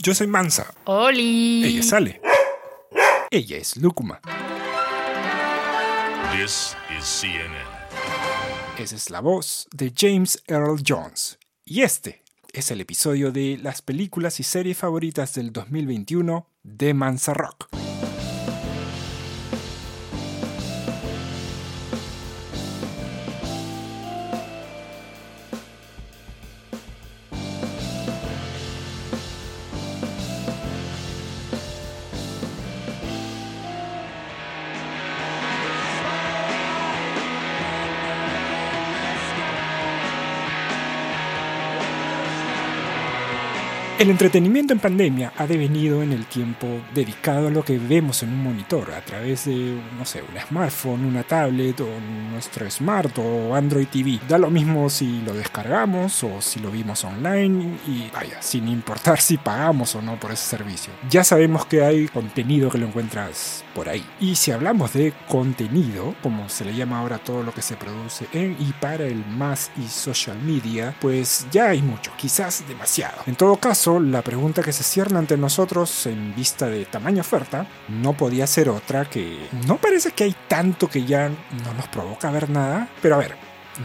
Yo soy Mansa. Oli. Ella es Ale. Ella es Lúcuma. This is CNN. Esa es la voz de James Earl Jones. Y este es el episodio de las películas y series favoritas del 2021 de Mansa Rock. El entretenimiento en pandemia ha devenido en el tiempo dedicado a lo que vemos en un monitor a través de, no sé, un smartphone, una tablet o nuestro smart o Android TV. Da lo mismo si lo descargamos o si lo vimos online y vaya, sin importar si pagamos o no por ese servicio. Ya sabemos que hay contenido que lo encuentras por ahí. Y si hablamos de contenido, como se le llama ahora todo lo que se produce en y para el más y social media, pues ya hay mucho, quizás demasiado. En todo caso, la pregunta que se cierne ante nosotros en vista de tamaña oferta no podía ser otra que no parece que hay tanto que ya no nos provoca ver nada, pero a ver,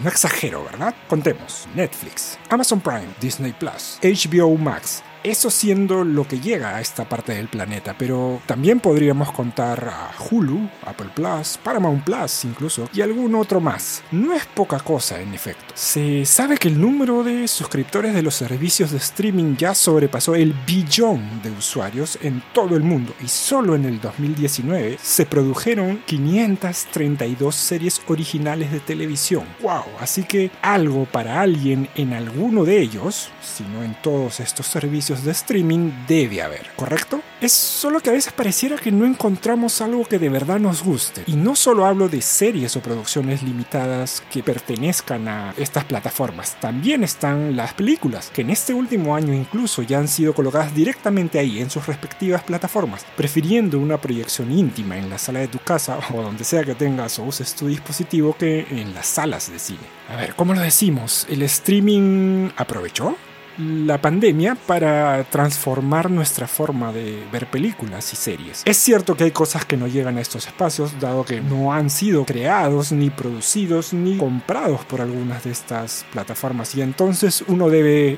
no exagero, ¿verdad? Contemos. Netflix, Amazon Prime, Disney Plus, HBO Max, eso siendo lo que llega a esta parte del planeta, pero también podríamos contar a Hulu, Apple Plus, Paramount Plus incluso, y algún otro más. No es poca cosa, en efecto. Se sabe que el número de suscriptores de los servicios de streaming ya sobrepasó el billón de usuarios en todo el mundo, y solo en el 2019 se produjeron 532 series originales de televisión. ¡Wow! Así que algo para alguien en alguno de ellos, si no en todos estos servicios, de streaming debe haber, ¿correcto? Es solo que a veces pareciera que no encontramos algo que de verdad nos guste. Y no solo hablo de series o producciones limitadas que pertenezcan a estas plataformas, también están las películas, que en este último año incluso ya han sido colocadas directamente ahí en sus respectivas plataformas, prefiriendo una proyección íntima en la sala de tu casa o donde sea que tengas o uses tu dispositivo que en las salas de cine. A ver, ¿cómo lo decimos? ¿El streaming aprovechó? La pandemia para transformar nuestra forma de ver películas y series. Es cierto que hay cosas que no llegan a estos espacios, dado que no han sido creados, ni producidos, ni comprados por algunas de estas plataformas, y entonces uno debe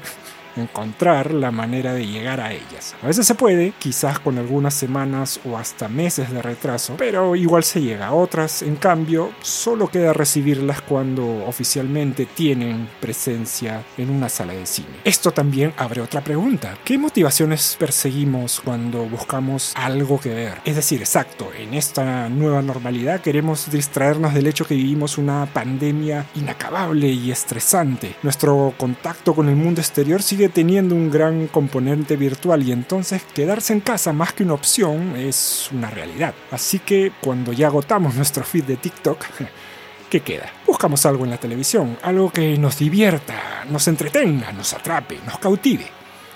encontrar la manera de llegar a ellas. A veces se puede, quizás con algunas semanas o hasta meses de retraso, pero igual se llega. Otras, en cambio, solo queda recibirlas cuando oficialmente tienen presencia en una sala de cine. Esto también abre otra pregunta. ¿Qué motivaciones perseguimos cuando buscamos algo que ver? Es decir, exacto, en esta nueva normalidad queremos distraernos del hecho que vivimos una pandemia inacabable y estresante. Nuestro contacto con el mundo exterior sigue teniendo un gran componente virtual y entonces quedarse en casa más que una opción es una realidad. Así que cuando ya agotamos nuestro feed de TikTok, ¿qué queda? Buscamos algo en la televisión, algo que nos divierta, nos entretenga, nos atrape, nos cautive.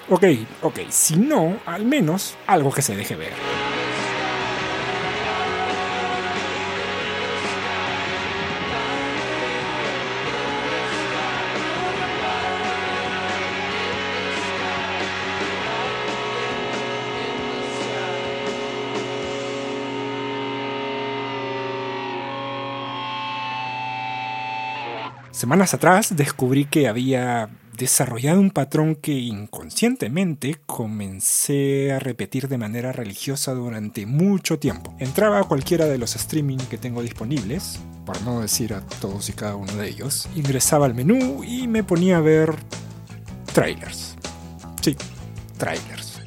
Ok, ok, si no, al menos algo que se deje ver. Semanas atrás descubrí que había desarrollado un patrón que inconscientemente comencé a repetir de manera religiosa durante mucho tiempo. Entraba a cualquiera de los streaming que tengo disponibles, por no decir a todos y cada uno de ellos, ingresaba al menú y me ponía a ver trailers. Sí, trailers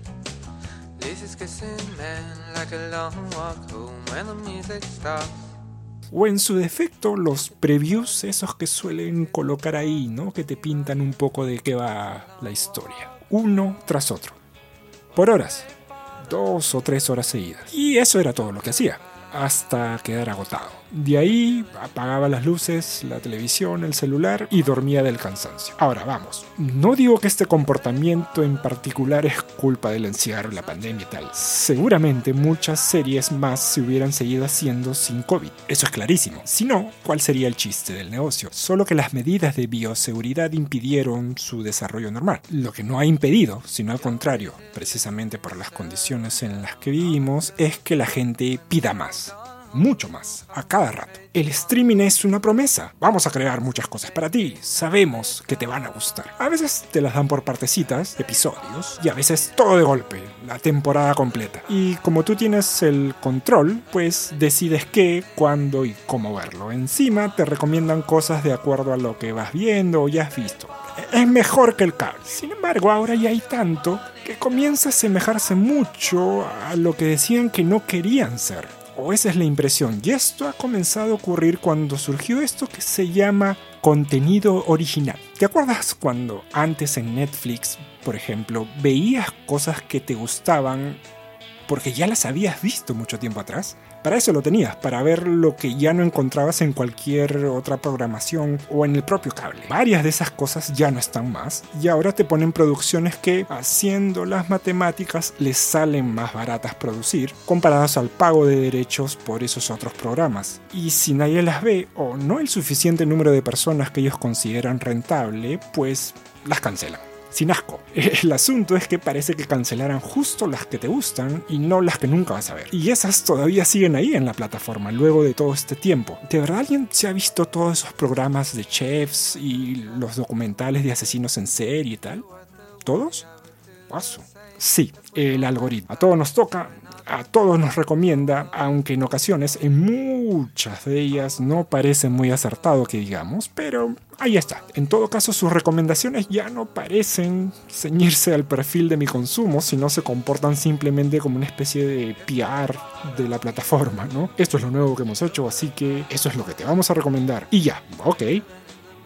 o en su defecto los previews esos que suelen colocar ahí, ¿no? Que te pintan un poco de qué va la historia, uno tras otro, por horas, dos o tres horas seguidas. Y eso era todo lo que hacía, hasta quedar agotado. De ahí apagaba las luces, la televisión, el celular y dormía del cansancio. Ahora vamos, no digo que este comportamiento en particular es culpa del encierro, la pandemia y tal. Seguramente muchas series más se hubieran seguido haciendo sin COVID. Eso es clarísimo. Si no, ¿cuál sería el chiste del negocio? Solo que las medidas de bioseguridad impidieron su desarrollo normal. Lo que no ha impedido, sino al contrario, precisamente por las condiciones en las que vivimos, es que la gente pida más mucho más, a cada rato. El streaming es una promesa. Vamos a crear muchas cosas para ti. Sabemos que te van a gustar. A veces te las dan por partecitas, episodios, y a veces todo de golpe, la temporada completa. Y como tú tienes el control, pues decides qué, cuándo y cómo verlo. Encima te recomiendan cosas de acuerdo a lo que vas viendo o ya has visto. Es mejor que el cable. Sin embargo, ahora ya hay tanto que comienza a asemejarse mucho a lo que decían que no querían ser o esa es la impresión. Y esto ha comenzado a ocurrir cuando surgió esto que se llama contenido original. ¿Te acuerdas cuando antes en Netflix, por ejemplo, veías cosas que te gustaban porque ya las habías visto mucho tiempo atrás? Para eso lo tenías, para ver lo que ya no encontrabas en cualquier otra programación o en el propio cable. Varias de esas cosas ya no están más y ahora te ponen producciones que, haciendo las matemáticas, les salen más baratas producir comparadas al pago de derechos por esos otros programas. Y si nadie las ve o no el suficiente número de personas que ellos consideran rentable, pues las cancelan sin asco. El asunto es que parece que cancelaran justo las que te gustan y no las que nunca vas a ver. Y esas todavía siguen ahí en la plataforma luego de todo este tiempo. ¿De verdad alguien se ha visto todos esos programas de chefs y los documentales de asesinos en serie y tal? ¿Todos? Paso. Sí, el algoritmo. A todos nos toca, a todos nos recomienda, aunque en ocasiones, en muchas de ellas, no parece muy acertado que digamos, pero ahí está. En todo caso, sus recomendaciones ya no parecen ceñirse al perfil de mi consumo, sino se comportan simplemente como una especie de PR de la plataforma, ¿no? Esto es lo nuevo que hemos hecho, así que eso es lo que te vamos a recomendar. Y ya, ok,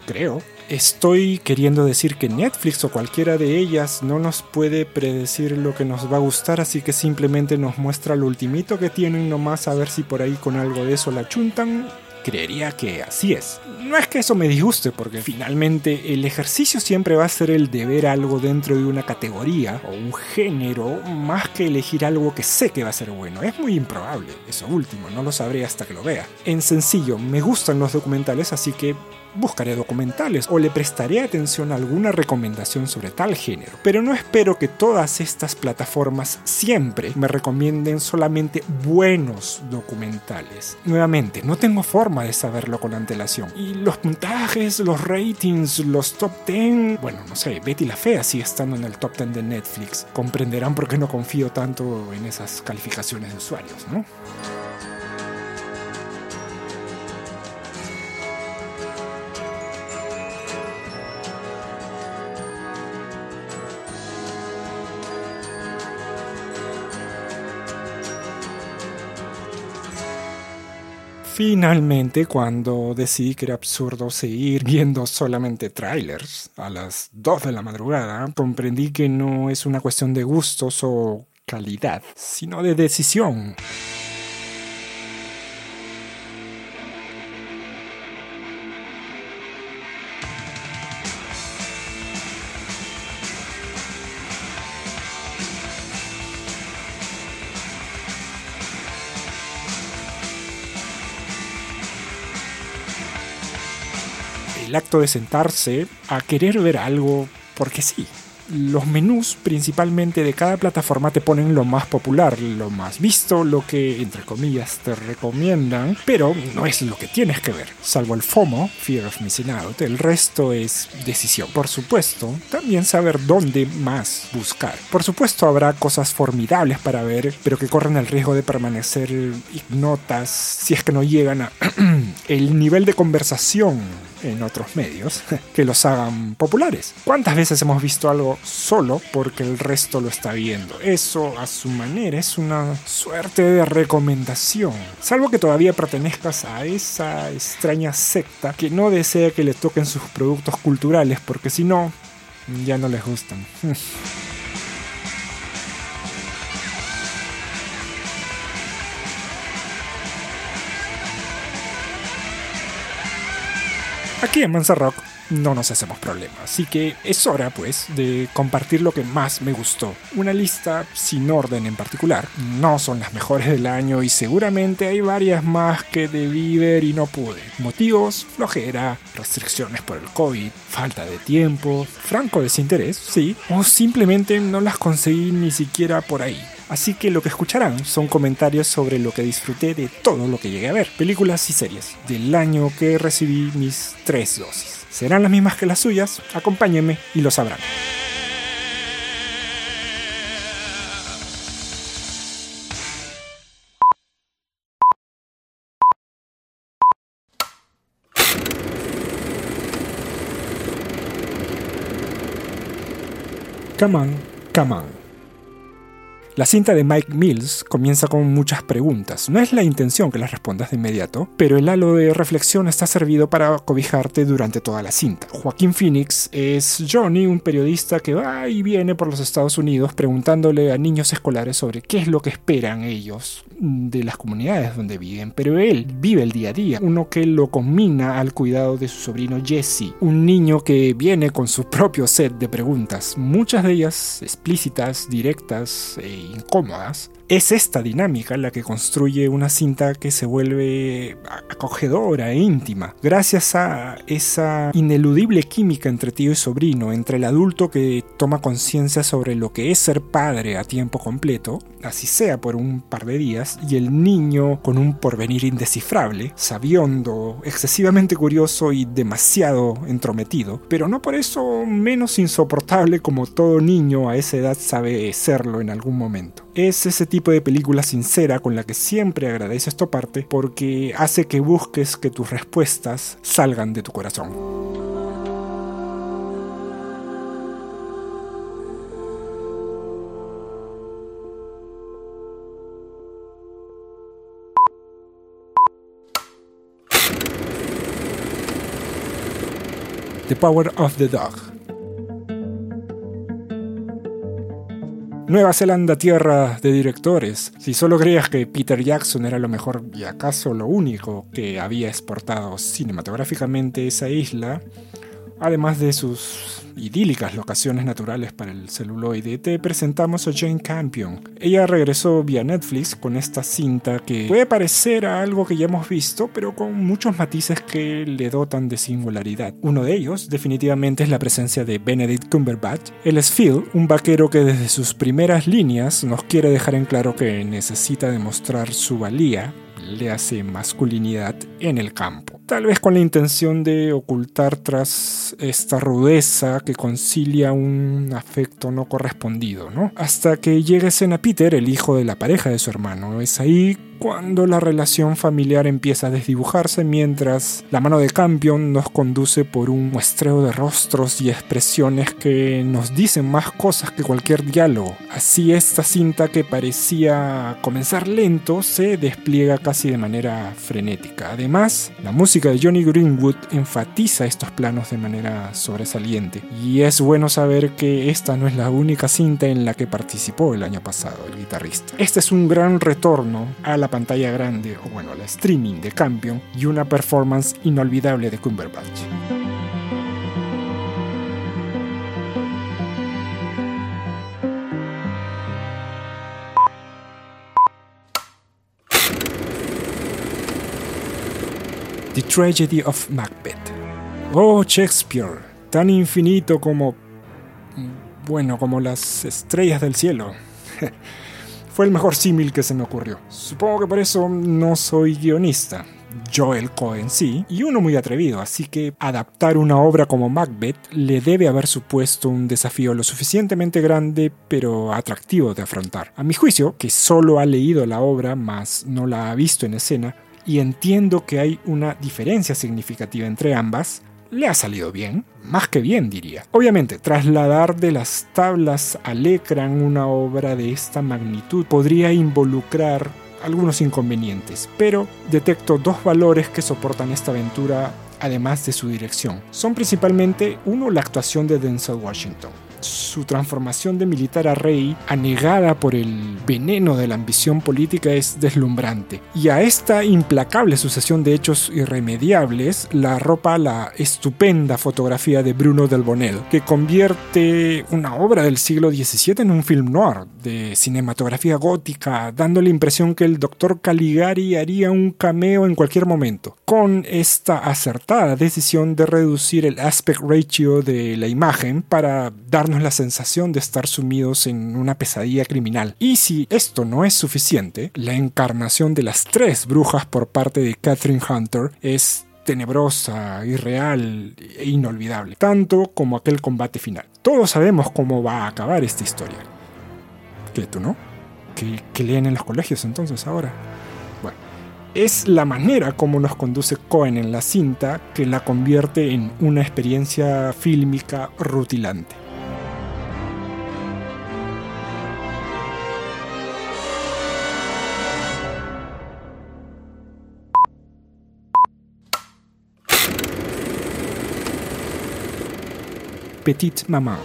creo estoy queriendo decir que Netflix o cualquiera de ellas no nos puede predecir lo que nos va a gustar, así que simplemente nos muestra lo ultimito que tienen nomás a ver si por ahí con algo de eso la chuntan. Creería que así es. No es que eso me disguste, porque finalmente el ejercicio siempre va a ser el de ver algo dentro de una categoría o un género, más que elegir algo que sé que va a ser bueno. Es muy improbable, eso último, no lo sabré hasta que lo vea. En sencillo, me gustan los documentales, así que buscaré documentales o le prestaré atención a alguna recomendación sobre tal género. Pero no espero que todas estas plataformas siempre me recomienden solamente buenos documentales. Nuevamente, no tengo forma de saberlo con antelación. Y los puntajes, los ratings, los top 10, bueno, no sé, Betty la Fea sigue estando en el top 10 de Netflix. Comprenderán por qué no confío tanto en esas calificaciones de usuarios, ¿no? Finalmente, cuando decidí que era absurdo seguir viendo solamente trailers a las 2 de la madrugada, comprendí que no es una cuestión de gustos o calidad, sino de decisión. El acto de sentarse a querer ver algo porque sí los menús principalmente de cada plataforma te ponen lo más popular, lo más visto, lo que entre comillas te recomiendan, pero no es lo que tienes que ver, salvo el FOMO, Fear of Missing Out, el resto es decisión. Por supuesto, también saber dónde más buscar. Por supuesto habrá cosas formidables para ver, pero que corren el riesgo de permanecer ignotas si es que no llegan a el nivel de conversación en otros medios que los hagan populares. ¿Cuántas veces hemos visto algo solo porque el resto lo está viendo. Eso a su manera es una suerte de recomendación. Salvo que todavía pertenezcas a esa extraña secta que no desea que le toquen sus productos culturales porque si no, ya no les gustan. Aquí en Mansa Rock no nos hacemos problemas, así que es hora pues de compartir lo que más me gustó. Una lista sin orden en particular, no son las mejores del año y seguramente hay varias más que debí ver y no pude. Motivos, flojera, restricciones por el COVID, falta de tiempo, franco desinterés, sí, o simplemente no las conseguí ni siquiera por ahí. Así que lo que escucharán son comentarios sobre lo que disfruté de todo lo que llegué a ver, películas y series, del año que recibí mis tres dosis. ¿Serán las mismas que las suyas? Acompáñenme y lo sabrán. Come on, come on. La cinta de Mike Mills comienza con muchas preguntas. No es la intención que las respondas de inmediato, pero el halo de reflexión está servido para cobijarte durante toda la cinta. Joaquín Phoenix es Johnny, un periodista que va y viene por los Estados Unidos preguntándole a niños escolares sobre qué es lo que esperan ellos de las comunidades donde viven, pero él vive el día a día, uno que lo combina al cuidado de su sobrino Jesse, un niño que viene con su propio set de preguntas, muchas de ellas explícitas, directas e incomodas es esta dinámica la que construye una cinta que se vuelve acogedora e íntima, gracias a esa ineludible química entre tío y sobrino, entre el adulto que toma conciencia sobre lo que es ser padre a tiempo completo, así sea por un par de días, y el niño con un porvenir indescifrable, sabiondo, excesivamente curioso y demasiado entrometido, pero no por eso menos insoportable como todo niño a esa edad sabe serlo en algún momento. Es ese tipo de película sincera con la que siempre agradeces toparte porque hace que busques que tus respuestas salgan de tu corazón. The Power of the Dog Nueva Zelanda, tierra de directores. Si solo creías que Peter Jackson era lo mejor y acaso lo único que había exportado cinematográficamente esa isla, además de sus idílicas locaciones naturales para el celuloide, te presentamos a Jane Campion. Ella regresó vía Netflix con esta cinta que puede parecer a algo que ya hemos visto, pero con muchos matices que le dotan de singularidad. Uno de ellos, definitivamente, es la presencia de Benedict Cumberbatch. Él es Phil, un vaquero que desde sus primeras líneas nos quiere dejar en claro que necesita demostrar su valía le hace masculinidad en el campo. Tal vez con la intención de ocultar tras esta rudeza que concilia un afecto no correspondido, ¿no? Hasta que llegue a Peter, el hijo de la pareja de su hermano. Es ahí cuando la relación familiar empieza a desdibujarse mientras la mano de Campion nos conduce por un muestreo de rostros y expresiones que nos dicen más cosas que cualquier diálogo. Así esta cinta que parecía comenzar lento se despliega casi de manera frenética. Además, la música de Johnny Greenwood enfatiza estos planos de manera sobresaliente y es bueno saber que esta no es la única cinta en la que participó el año pasado el guitarrista. Este es un gran retorno a la pantalla grande o bueno, la streaming de Campion y una performance inolvidable de Cumberbatch. The Tragedy of Macbeth. Oh, Shakespeare, tan infinito como... bueno, como las estrellas del cielo. Fue el mejor símil que se me ocurrió. Supongo que por eso no soy guionista. Joel Cohen sí, y uno muy atrevido, así que adaptar una obra como Macbeth le debe haber supuesto un desafío lo suficientemente grande pero atractivo de afrontar. A mi juicio, que solo ha leído la obra más no la ha visto en escena, y entiendo que hay una diferencia significativa entre ambas, le ha salido bien, más que bien diría. Obviamente, trasladar de las tablas al ecran una obra de esta magnitud podría involucrar algunos inconvenientes, pero detecto dos valores que soportan esta aventura además de su dirección. Son principalmente, uno, la actuación de Denzel Washington. Su transformación de militar a rey, anegada por el veneno de la ambición política, es deslumbrante. Y a esta implacable sucesión de hechos irremediables la arropa la estupenda fotografía de Bruno del Bonel, que convierte una obra del siglo XVII en un film noir de cinematografía gótica, dando la impresión que el doctor Caligari haría un cameo en cualquier momento. Con esta acertada decisión de reducir el aspect ratio de la imagen para la sensación de estar sumidos en una pesadilla criminal. Y si esto no es suficiente, la encarnación de las tres brujas por parte de Catherine Hunter es tenebrosa, irreal e inolvidable, tanto como aquel combate final. Todos sabemos cómo va a acabar esta historia. ¿Qué tú no? ¿Qué, qué leen en los colegios entonces ahora? Bueno, es la manera como nos conduce Cohen en la cinta que la convierte en una experiencia fílmica rutilante. Petite Maman.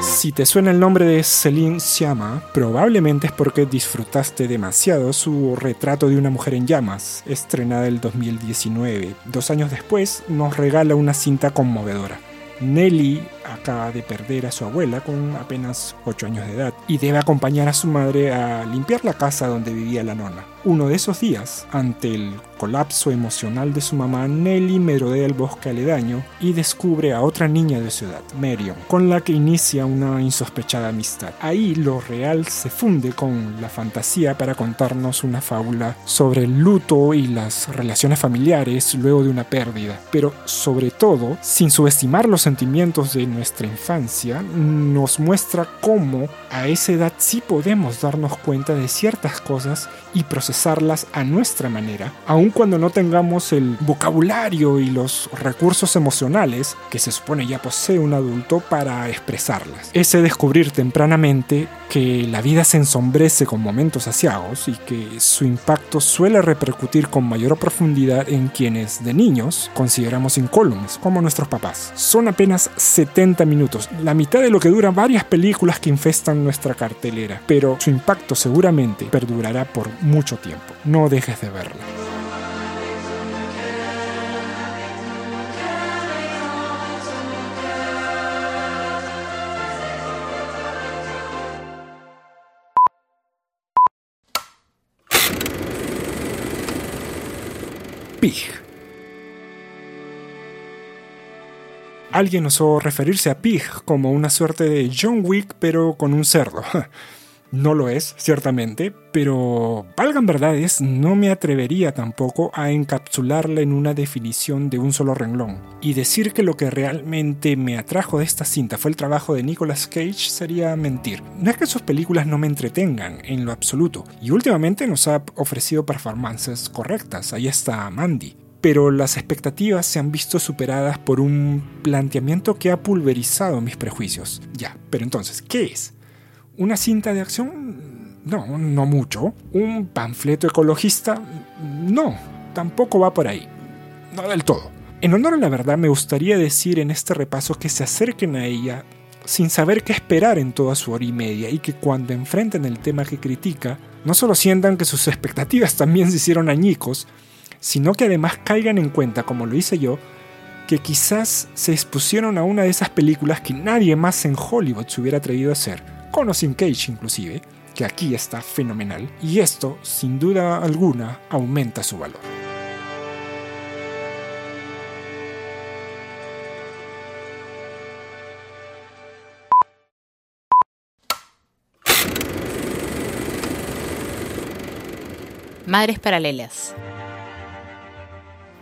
Si te suena el nombre de Céline Sciamma, probablemente es porque disfrutaste demasiado su retrato de una mujer en llamas, estrenada el 2019. Dos años después nos regala una cinta conmovedora. Nelly acaba de perder a su abuela con apenas 8 años de edad y debe acompañar a su madre a limpiar la casa donde vivía la nona. Uno de esos días, ante el colapso emocional de su mamá, Nelly merodea el bosque aledaño y descubre a otra niña de su edad, Marion, con la que inicia una insospechada amistad. Ahí lo real se funde con la fantasía para contarnos una fábula sobre el luto y las relaciones familiares luego de una pérdida, pero sobre todo, sin subestimar los sentimientos de nuestra infancia, nos muestra cómo a esa edad sí podemos darnos cuenta de ciertas cosas y procesarlas a nuestra manera, aun cuando no tengamos el vocabulario y los recursos emocionales que se supone ya posee un adulto para expresarlas. Ese descubrir tempranamente que la vida se ensombrece con momentos asiagos y que su impacto suele repercutir con mayor profundidad en quienes de niños consideramos incólumes, como nuestros papás. Son apenas 70 minutos, la mitad de lo que duran varias películas que infestan nuestra cartelera, pero su impacto seguramente perdurará por mucho tiempo. No dejes de verla. Pig. Alguien osó referirse a Pig como una suerte de John Wick pero con un cerdo. No lo es, ciertamente, pero valgan verdades, no me atrevería tampoco a encapsularla en una definición de un solo renglón. Y decir que lo que realmente me atrajo de esta cinta fue el trabajo de Nicolas Cage sería mentir. No es que sus películas no me entretengan, en lo absoluto, y últimamente nos ha ofrecido performances correctas, ahí está Mandy, pero las expectativas se han visto superadas por un planteamiento que ha pulverizado mis prejuicios. Ya, pero entonces, ¿qué es? ¿Una cinta de acción? No, no mucho. ¿Un panfleto ecologista? No, tampoco va por ahí. No del todo. En honor a la verdad, me gustaría decir en este repaso que se acerquen a ella sin saber qué esperar en toda su hora y media y que cuando enfrenten el tema que critica, no solo sientan que sus expectativas también se hicieron añicos, sino que además caigan en cuenta, como lo hice yo, que quizás se expusieron a una de esas películas que nadie más en Hollywood se hubiera atrevido a hacer con o Cage inclusive, que aquí está fenomenal, y esto, sin duda alguna, aumenta su valor. Madres Paralelas.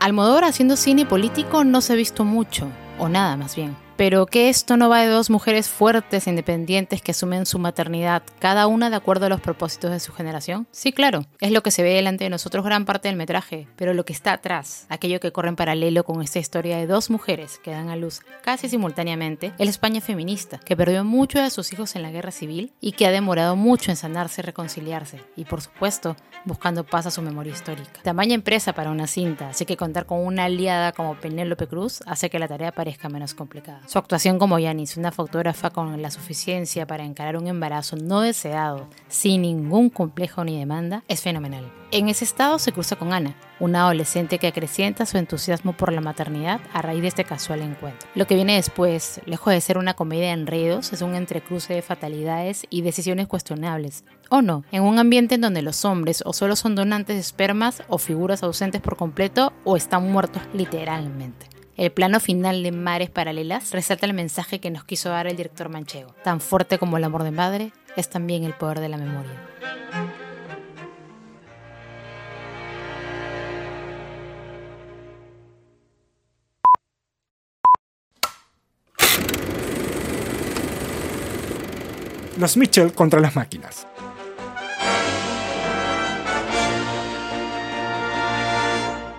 Almodóvar haciendo cine político no se ha visto mucho, o nada más bien. Pero que esto no va de dos mujeres fuertes e independientes que asumen su maternidad, cada una de acuerdo a los propósitos de su generación. Sí, claro, es lo que se ve delante de nosotros gran parte del metraje, pero lo que está atrás, aquello que corre en paralelo con esta historia de dos mujeres que dan a luz casi simultáneamente, es la España feminista, que perdió mucho de sus hijos en la guerra civil y que ha demorado mucho en sanarse y reconciliarse, y por supuesto, buscando paz a su memoria histórica. Tamaña empresa para una cinta, así que contar con una aliada como Penélope Cruz hace que la tarea parezca menos complicada. Su actuación como Yanis, una fotógrafa con la suficiencia para encarar un embarazo no deseado, sin ningún complejo ni demanda, es fenomenal. En ese estado se cruza con Ana, una adolescente que acrecienta su entusiasmo por la maternidad a raíz de este casual encuentro. Lo que viene después, lejos de ser una comedia de enredos, es un entrecruce de fatalidades y decisiones cuestionables. O no, en un ambiente en donde los hombres o solo son donantes de espermas o figuras ausentes por completo o están muertos literalmente. El plano final de Mares Paralelas resalta el mensaje que nos quiso dar el director manchego. Tan fuerte como el amor de madre es también el poder de la memoria. Los Mitchell contra las máquinas.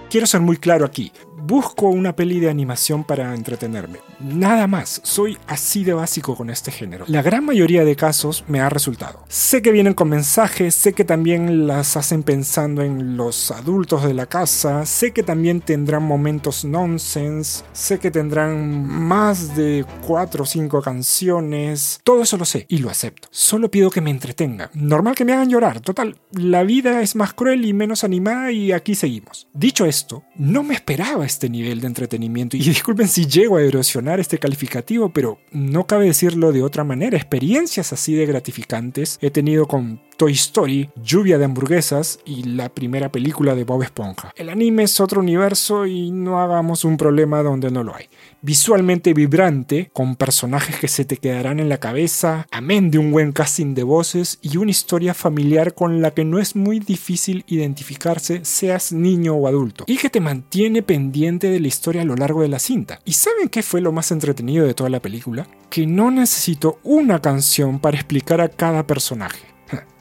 Quiero ser muy claro aquí. Busco una peli de animación para entretenerme. Nada más, soy así de básico con este género. La gran mayoría de casos me ha resultado. Sé que vienen con mensajes, sé que también las hacen pensando en los adultos de la casa, sé que también tendrán momentos nonsense, sé que tendrán más de 4 o 5 canciones. Todo eso lo sé y lo acepto. Solo pido que me entretenga. Normal que me hagan llorar. Total, la vida es más cruel y menos animada y aquí seguimos. Dicho esto, no me esperaba este nivel de entretenimiento. Y disculpen si llego a erosionar este calificativo, pero no cabe decirlo de otra manera. Experiencias así de gratificantes he tenido con Toy Story, Lluvia de hamburguesas y la primera película de Bob Esponja. El anime es otro universo y no hagamos un problema donde no lo hay. Visualmente vibrante, con personajes que se te quedarán en la cabeza, amén de un buen casting de voces y una historia familiar con la que no es muy difícil identificarse seas niño o adulto, y que te mantiene pendiente de la historia a lo largo de la cinta. ¿Y saben qué fue lo más entretenido de toda la película? Que no necesito una canción para explicar a cada personaje.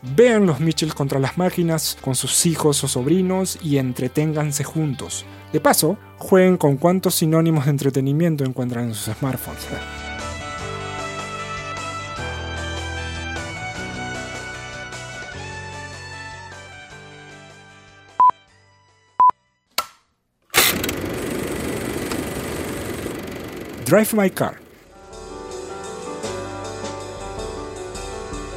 Vean los Mitchells contra las máquinas con sus hijos o sobrinos y entreténganse juntos. De paso, jueguen con cuántos sinónimos de entretenimiento encuentran en sus smartphones. Drive My Car.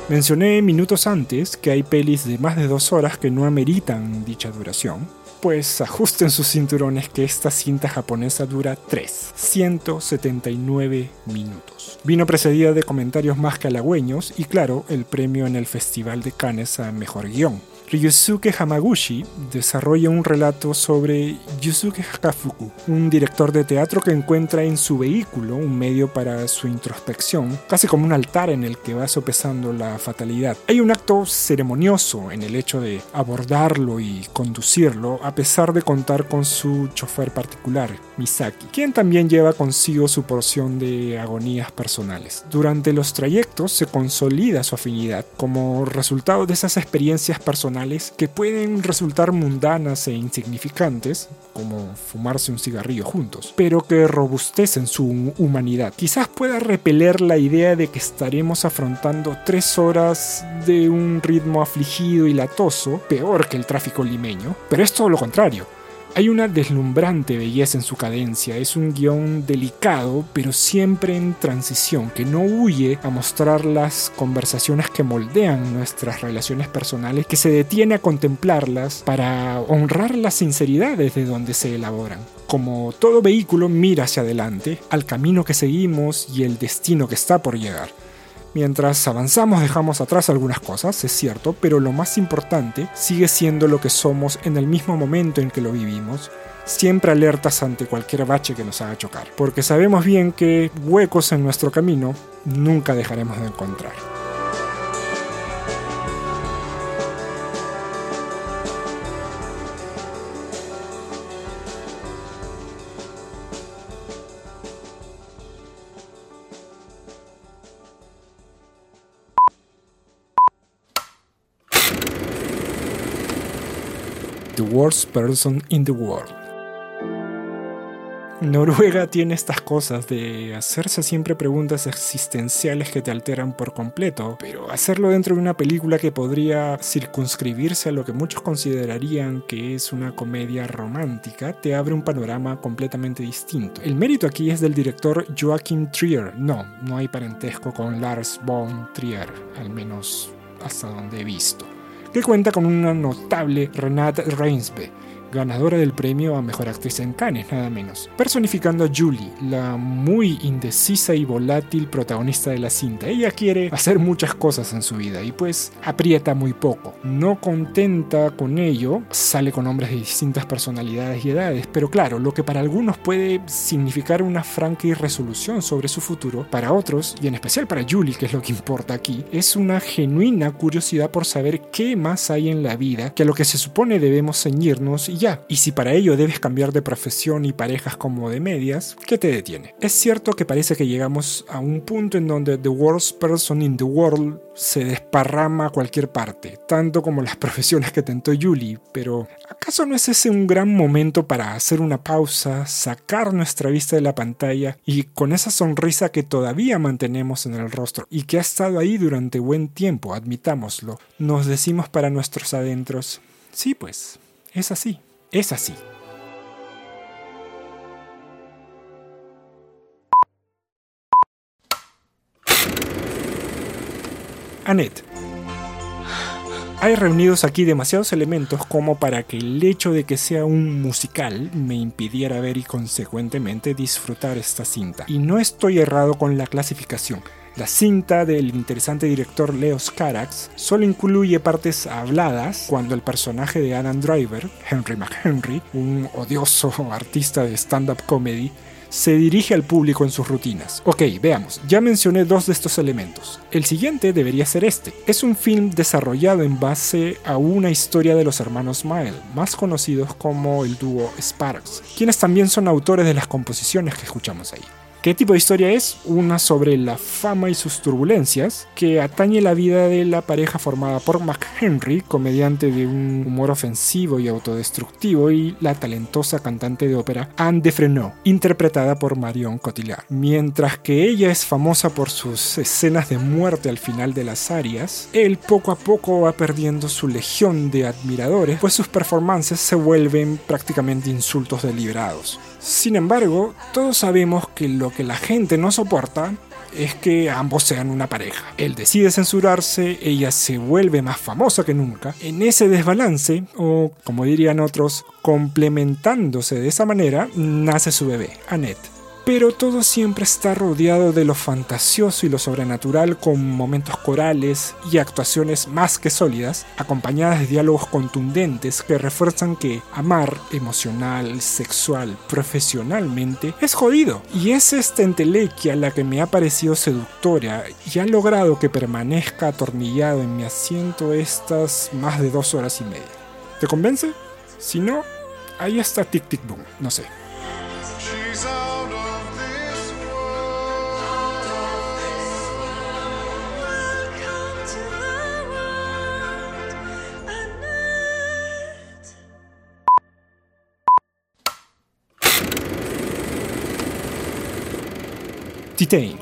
Mencioné minutos antes que hay pelis de más de dos horas que no ameritan dicha duración, pues ajusten sus cinturones que esta cinta japonesa dura 3, 179 minutos. Vino precedida de comentarios más que halagüeños y claro, el premio en el Festival de Cannes a Mejor Guión. Ryusuke Hamaguchi desarrolla un relato sobre Yusuke Hakafuku, un director de teatro que encuentra en su vehículo un medio para su introspección, casi como un altar en el que va sopesando la fatalidad. Hay un acto ceremonioso en el hecho de abordarlo y conducirlo, a pesar de contar con su chofer particular, Misaki, quien también lleva consigo su porción de agonías personales. Durante los trayectos se consolida su afinidad como resultado de esas experiencias personales que pueden resultar mundanas e insignificantes, como fumarse un cigarrillo juntos, pero que robustecen su humanidad. Quizás pueda repeler la idea de que estaremos afrontando tres horas de un ritmo afligido y latoso, peor que el tráfico limeño, pero es todo lo contrario. Hay una deslumbrante belleza en su cadencia, es un guion delicado, pero siempre en transición, que no huye a mostrar las conversaciones que moldean nuestras relaciones personales, que se detiene a contemplarlas para honrar la sinceridad desde donde se elaboran. Como todo vehículo mira hacia adelante, al camino que seguimos y el destino que está por llegar. Mientras avanzamos dejamos atrás algunas cosas, es cierto, pero lo más importante sigue siendo lo que somos en el mismo momento en que lo vivimos, siempre alertas ante cualquier bache que nos haga chocar, porque sabemos bien que huecos en nuestro camino nunca dejaremos de encontrar. Worst Person in the World. Noruega tiene estas cosas de hacerse siempre preguntas existenciales que te alteran por completo, pero hacerlo dentro de una película que podría circunscribirse a lo que muchos considerarían que es una comedia romántica te abre un panorama completamente distinto. El mérito aquí es del director Joachim Trier. No, no hay parentesco con Lars von Trier, al menos hasta donde he visto, que cuenta con una notable Renate Reinsbe ganadora del premio a Mejor Actriz en Cannes, nada menos, personificando a Julie, la muy indecisa y volátil protagonista de la cinta. Ella quiere hacer muchas cosas en su vida y pues aprieta muy poco. No contenta con ello, sale con hombres de distintas personalidades y edades, pero claro, lo que para algunos puede significar una franca irresolución sobre su futuro, para otros, y en especial para Julie, que es lo que importa aquí, es una genuina curiosidad por saber qué más hay en la vida que a lo que se supone debemos ceñirnos ya. Y si para ello debes cambiar de profesión y parejas como de medias, ¿qué te detiene? Es cierto que parece que llegamos a un punto en donde The Worst Person in the World se desparrama a cualquier parte, tanto como las profesiones que tentó Julie, pero ¿acaso no es ese un gran momento para hacer una pausa, sacar nuestra vista de la pantalla y con esa sonrisa que todavía mantenemos en el rostro y que ha estado ahí durante buen tiempo, admitámoslo, nos decimos para nuestros adentros, sí pues, es así es así. Annette. Hay reunidos aquí demasiados elementos como para que el hecho de que sea un musical me impidiera ver y consecuentemente disfrutar esta cinta. Y no estoy errado con la clasificación. La cinta del interesante director Leo Carax solo incluye partes habladas cuando el personaje de Adam Driver, Henry McHenry, un odioso artista de stand-up comedy, se dirige al público en sus rutinas. Ok, veamos, ya mencioné dos de estos elementos. El siguiente debería ser este. Es un film desarrollado en base a una historia de los hermanos Mile, más conocidos como el dúo Sparks, quienes también son autores de las composiciones que escuchamos ahí. ¿Qué tipo de historia es? Una sobre la fama y sus turbulencias, que atañe la vida de la pareja formada por McHenry, comediante de un humor ofensivo y autodestructivo, y la talentosa cantante de ópera Anne Defreneau, interpretada por Marion Cotillard. Mientras que ella es famosa por sus escenas de muerte al final de las arias, él poco a poco va perdiendo su legión de admiradores, pues sus performances se vuelven prácticamente insultos deliberados. Sin embargo, todos sabemos que lo que la gente no soporta es que ambos sean una pareja. Él decide censurarse, ella se vuelve más famosa que nunca. En ese desbalance, o como dirían otros, complementándose de esa manera, nace su bebé, Annette pero todo siempre está rodeado de lo fantasioso y lo sobrenatural con momentos corales y actuaciones más que sólidas, acompañadas de diálogos contundentes que refuerzan que amar emocional, sexual, profesionalmente es jodido. Y es esta entelequia la que me ha parecido seductora y ha logrado que permanezca atornillado en mi asiento estas más de dos horas y media. ¿Te convence? Si no, ahí está Tic Tic Boom, no sé. Titain.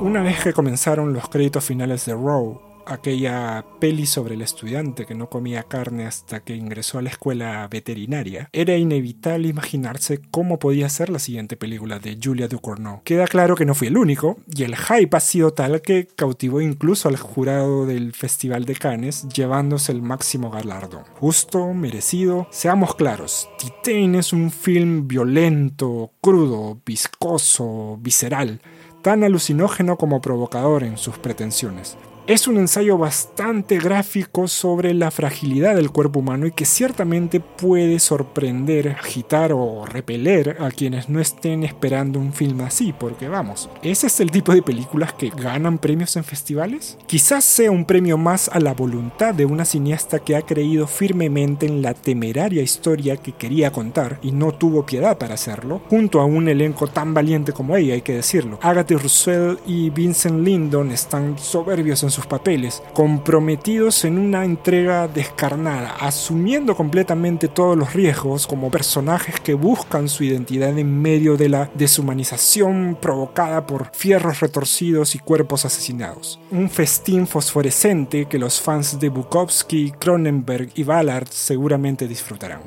Una vez que comenzaron los créditos finales de Row, aquella peli sobre el estudiante que no comía carne hasta que ingresó a la escuela veterinaria, era inevitable imaginarse cómo podía ser la siguiente película de Julia Ducournau. Queda claro que no fui el único, y el hype ha sido tal que cautivó incluso al jurado del Festival de Cannes, llevándose el máximo galardón. Justo, merecido, seamos claros, Titan es un film violento, crudo, viscoso, visceral, tan alucinógeno como provocador en sus pretensiones. Es un ensayo bastante gráfico sobre la fragilidad del cuerpo humano y que ciertamente puede sorprender, agitar o repeler a quienes no estén esperando un film así, porque vamos, ¿ese es el tipo de películas que ganan premios en festivales? Quizás sea un premio más a la voluntad de una cineasta que ha creído firmemente en la temeraria historia que quería contar y no tuvo piedad para hacerlo, junto a un elenco tan valiente como ella, hay que decirlo. Agatha Russell y Vincent Lindon están soberbios en sus papeles, comprometidos en una entrega descarnada, asumiendo completamente todos los riesgos como personajes que buscan su identidad en medio de la deshumanización provocada por fierros retorcidos y cuerpos asesinados. Un festín fosforescente que los fans de Bukowski, Cronenberg y Ballard seguramente disfrutarán.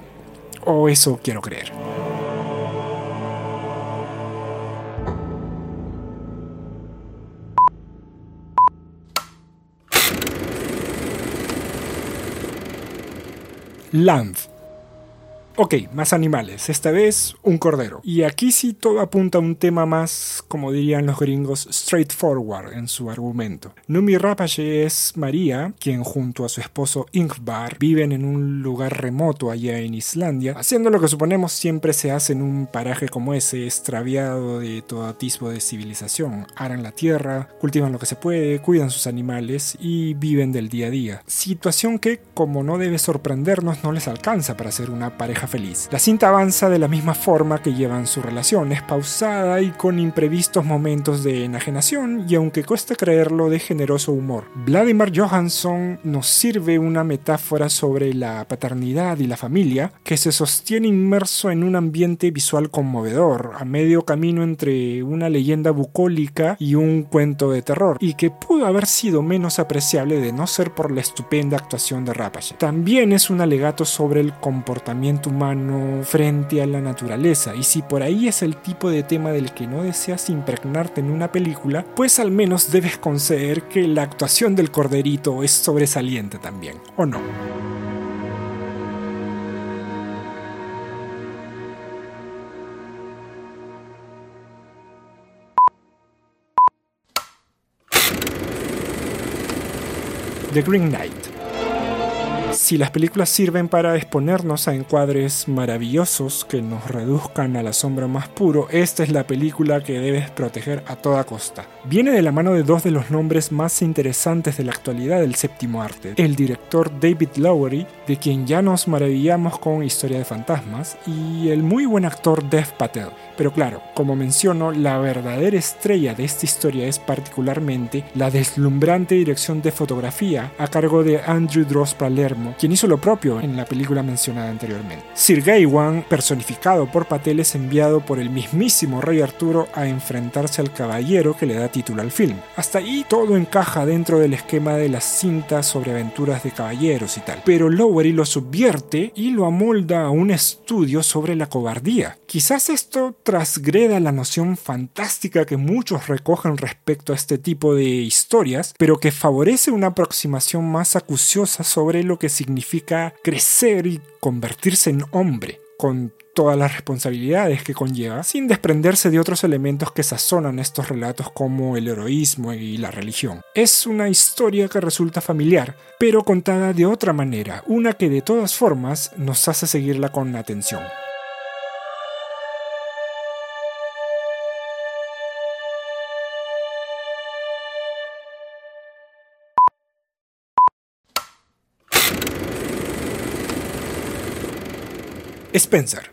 O eso quiero creer. Land. Ok, más animales, esta vez un cordero. Y aquí sí todo apunta a un tema más, como dirían los gringos, straightforward en su argumento. Numi Rapace es María, quien junto a su esposo Ingvar viven en un lugar remoto allá en Islandia, haciendo lo que suponemos siempre se hace en un paraje como ese, extraviado de todo tipo de civilización. Aran la tierra, cultivan lo que se puede, cuidan sus animales y viven del día a día. Situación que, como no debe sorprendernos, no les alcanza para ser una pareja feliz. La cinta avanza de la misma forma que llevan su relación, es pausada y con imprevistos momentos de enajenación y aunque cuesta creerlo de generoso humor. Vladimir Johansson nos sirve una metáfora sobre la paternidad y la familia que se sostiene inmerso en un ambiente visual conmovedor, a medio camino entre una leyenda bucólica y un cuento de terror, y que pudo haber sido menos apreciable de no ser por la estupenda actuación de Rapace. También es un alegato sobre el comportamiento humano humano frente a la naturaleza. Y si por ahí es el tipo de tema del que no deseas impregnarte en una película, pues al menos debes conceder que la actuación del corderito es sobresaliente también, ¿o no? The Green Knight si las películas sirven para exponernos a encuadres maravillosos que nos reduzcan al asombro más puro, esta es la película que debes proteger a toda costa. Viene de la mano de dos de los nombres más interesantes de la actualidad del séptimo arte, el director David Lowery, de quien ya nos maravillamos con Historia de Fantasmas, y el muy buen actor Dev Patel. Pero claro, como menciono, la verdadera estrella de esta historia es particularmente la deslumbrante dirección de fotografía a cargo de Andrew Dross Palermo, quien hizo lo propio en la película mencionada anteriormente. Sir Gawain, personificado por Patel, es enviado por el mismísimo rey Arturo a enfrentarse al caballero que le da título al film. Hasta ahí todo encaja dentro del esquema de las cintas sobre aventuras de caballeros y tal, pero Lowery lo subvierte y lo amolda a un estudio sobre la cobardía. Quizás esto trasgreda la noción fantástica que muchos recogen respecto a este tipo de historias, pero que favorece una aproximación más acuciosa sobre lo que significa crecer y convertirse en hombre, con todas las responsabilidades que conlleva, sin desprenderse de otros elementos que sazonan estos relatos como el heroísmo y la religión. Es una historia que resulta familiar, pero contada de otra manera, una que de todas formas nos hace seguirla con atención. Spencer.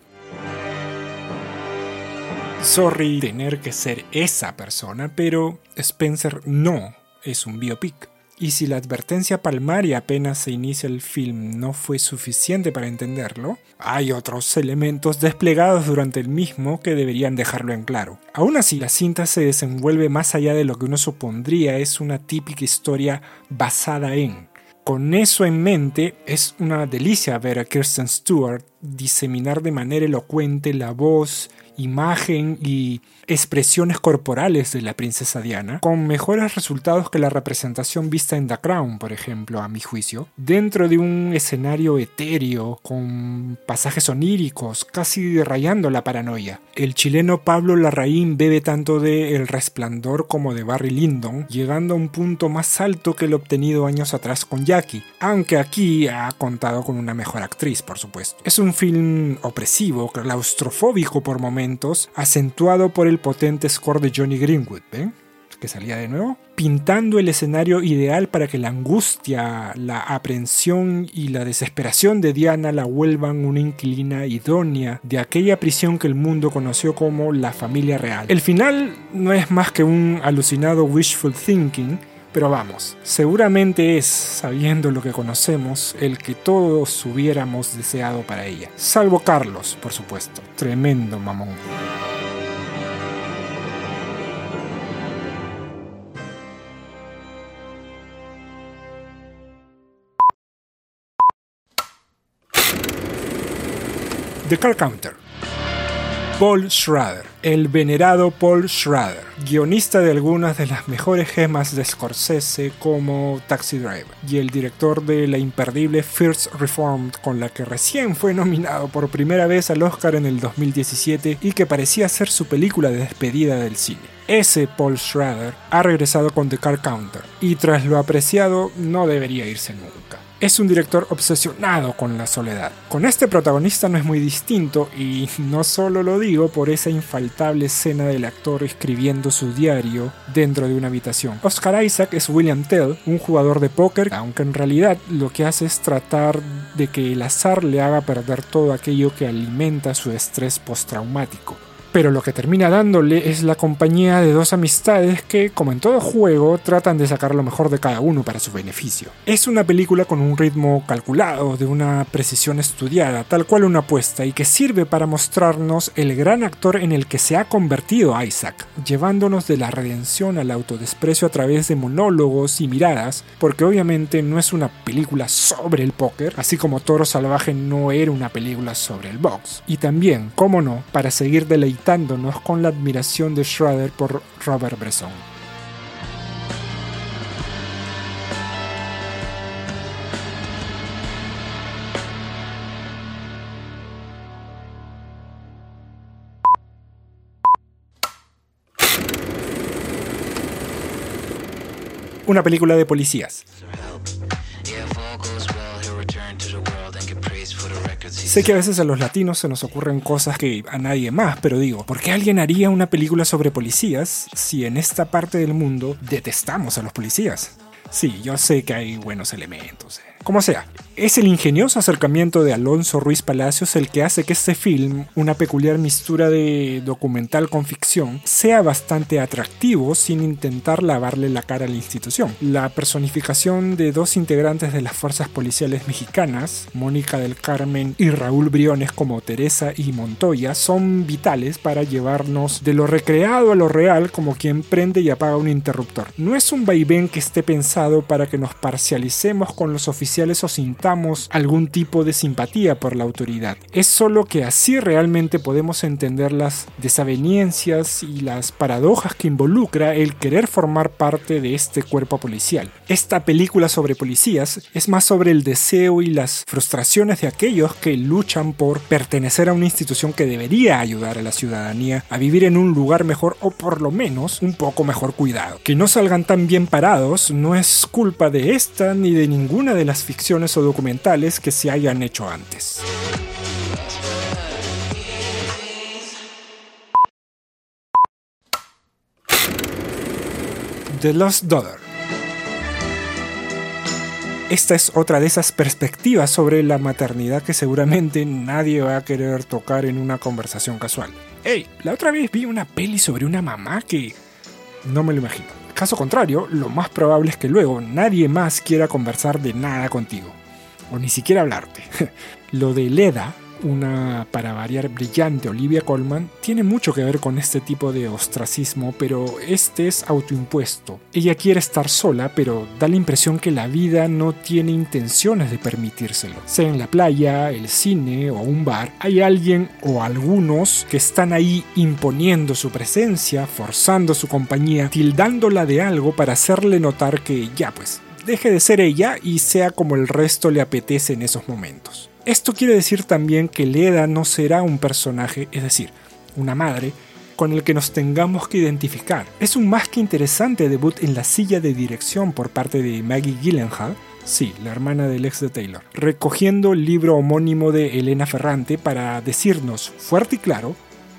Sorry tener que ser esa persona, pero Spencer no es un biopic. Y si la advertencia palmaria apenas se inicia el film no fue suficiente para entenderlo, hay otros elementos desplegados durante el mismo que deberían dejarlo en claro. Aún así, la cinta se desenvuelve más allá de lo que uno supondría es una típica historia basada en. Con eso en mente, es una delicia ver a Kirsten Stewart diseminar de manera elocuente la voz, imagen y expresiones corporales de la princesa Diana, con mejores resultados que la representación vista en The Crown, por ejemplo, a mi juicio, dentro de un escenario etéreo, con pasajes oníricos, casi rayando la paranoia. El chileno Pablo Larraín bebe tanto de El Resplandor como de Barry Lyndon, llegando a un punto más alto que el obtenido años atrás con Jackie, aunque aquí ha contado con una mejor actriz, por supuesto. Es un film opresivo, claustrofóbico por momentos, acentuado por el potente score de Johnny Greenwood. Que salía de nuevo. Pintando el escenario ideal para que la angustia, la aprensión y la desesperación de Diana la vuelvan una inquilina idónea de aquella prisión que el mundo conoció como la familia real. El final no es más que un alucinado wishful thinking Pero vamos, seguramente es, sabiendo lo que conocemos, el que todos hubiéramos deseado para ella. Salvo Carlos, por supuesto. Tremendo mamón. The Car Counter. Paul Schrader, el venerado Paul Schrader, guionista de algunas de las mejores gemas de Scorsese como Taxi Driver, y el director de la imperdible First Reformed con la que recién fue nominado por primera vez al Oscar en el 2017 y que parecía ser su película de despedida del cine. Ese Paul Schrader ha regresado con The Car Counter y tras lo apreciado no debería irse nunca es un director obsesionado con la soledad. Con este protagonista no es muy distinto y no solo lo digo por esa infaltable escena del actor escribiendo su diario dentro de una habitación. Oscar Isaac es William Tell, un jugador de póker, aunque en realidad lo que hace es tratar de que el azar le haga perder todo aquello que alimenta su estrés postraumático pero lo que termina dándole es la compañía de dos amistades que, como en todo juego, tratan de sacar lo mejor de cada uno para su beneficio. Es una película con un ritmo calculado, de una precisión estudiada, tal cual una apuesta, y que sirve para mostrarnos el gran actor en el que se ha convertido Isaac, llevándonos de la redención al autodesprecio a través de monólogos y miradas, porque obviamente no es una película sobre el póker, así como Toro Salvaje no era una película sobre el box. Y también, cómo no, para seguir deleitando con la admiración de Schrader por Robert Bresson. Una película de policías. Sé que a veces a los latinos se nos ocurren cosas que a nadie más, pero digo, ¿por qué alguien haría una película sobre policías si en esta parte del mundo detestamos a los policías? Sí, yo sé que hay buenos elementos. Eh. Como sea, es el ingenioso acercamiento de Alonso Ruiz Palacios el que hace que este film, una peculiar mistura de documental con ficción, sea bastante atractivo sin intentar lavarle la cara a la institución. La personificación de dos integrantes de las fuerzas policiales mexicanas, Mónica del Carmen y Raúl Briones como Teresa y Montoya, son vitales para llevarnos de lo recreado a lo real como quien prende y apaga un interruptor. No es un vaivén que esté pensado para que nos parcialicemos con los oficiales o sin algún tipo de simpatía por la autoridad. Es solo que así realmente podemos entender las desavenencias y las paradojas que involucra el querer formar parte de este cuerpo policial. Esta película sobre policías es más sobre el deseo y las frustraciones de aquellos que luchan por pertenecer a una institución que debería ayudar a la ciudadanía a vivir en un lugar mejor o por lo menos un poco mejor cuidado. Que no salgan tan bien parados no es culpa de esta ni de ninguna de las ficciones o documentales que se hayan hecho antes. The Lost Daughter. Esta es otra de esas perspectivas sobre la maternidad que seguramente nadie va a querer tocar en una conversación casual. Hey, la otra vez vi una peli sobre una mamá que no me lo imagino. Caso contrario, lo más probable es que luego nadie más quiera conversar de nada contigo o ni siquiera hablarte. Lo de Leda, una para variar brillante Olivia Colman, tiene mucho que ver con este tipo de ostracismo, pero este es autoimpuesto. Ella quiere estar sola, pero da la impresión que la vida no tiene intenciones de permitírselo. Sea en la playa, el cine o un bar, hay alguien o algunos que están ahí imponiendo su presencia, forzando su compañía, tildándola de algo para hacerle notar que ya pues, deje de ser ella y sea como el resto le apetece en esos momentos. Esto quiere decir también que Leda no será un personaje, es decir, una madre, con el que nos tengamos que identificar. Es un más que interesante debut en la silla de dirección por parte de Maggie Gyllenhaal, sí, la hermana del ex de Taylor, recogiendo el libro homónimo de Elena Ferrante para decirnos fuerte y claro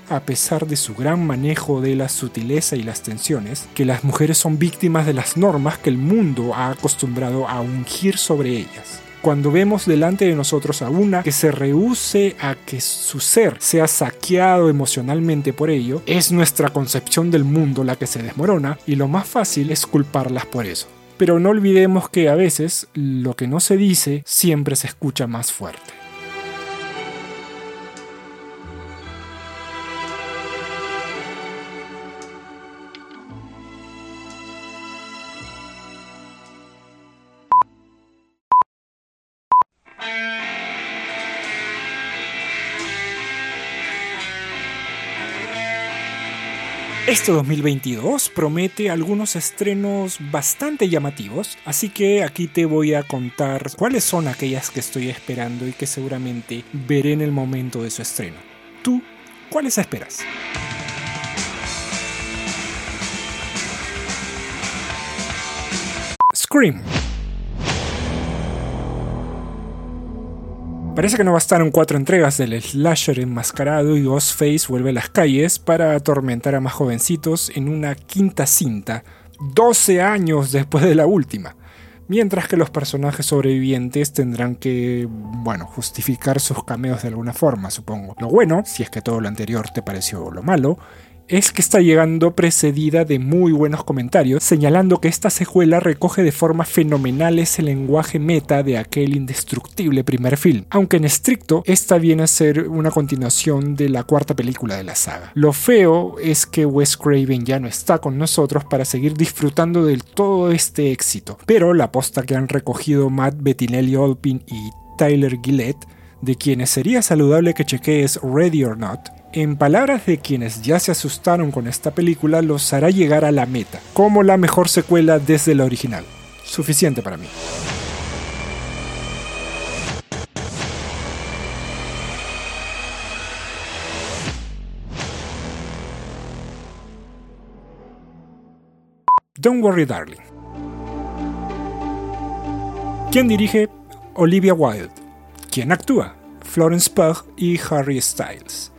a pesar de su gran manejo de la sutileza y las tensiones, que las mujeres son víctimas de las normas que el mundo ha acostumbrado a ungir sobre ellas. Cuando vemos delante de nosotros a una que se rehúse a que su ser sea saqueado emocionalmente por ello, es nuestra concepción del mundo la que se desmorona y lo más fácil es culparlas por eso. pero no olvidemos que a veces lo que no se dice siempre se escucha más fuerte. Este 2022 promete algunos estrenos bastante llamativos, así que aquí te voy a contar cuáles son aquellas que estoy esperando y que seguramente veré en el momento de su estreno. ¿Tú cuáles esperas? Scream Parece que no bastaron cuatro entregas del slasher enmascarado y Ghostface vuelve a las calles para atormentar a más jovencitos en una quinta cinta, 12 años después de la última. Mientras que los personajes sobrevivientes tendrán que, bueno, justificar sus cameos de alguna forma, supongo. Lo bueno, si es que todo lo anterior te pareció lo malo, es que está llegando precedida de muy buenos comentarios, señalando que esta secuela recoge de forma fenomenal ese lenguaje meta de aquel indestructible primer film, aunque en estricto esta viene a ser una continuación de la cuarta película de la saga. Lo feo es que Wes Craven ya no está con nosotros para seguir disfrutando de todo este éxito, pero la posta que han recogido Matt Bettinelli Olpin y Tyler Gillette, de quienes sería saludable que chequees Ready or Not, en palabras de quienes ya se asustaron con esta película, los hará llegar a la meta, como la mejor secuela desde la original. Suficiente para mí. Don't Worry Darling. ¿Quién dirige? Olivia Wilde. ¿Quién actúa? Florence Pugh y Harry Styles.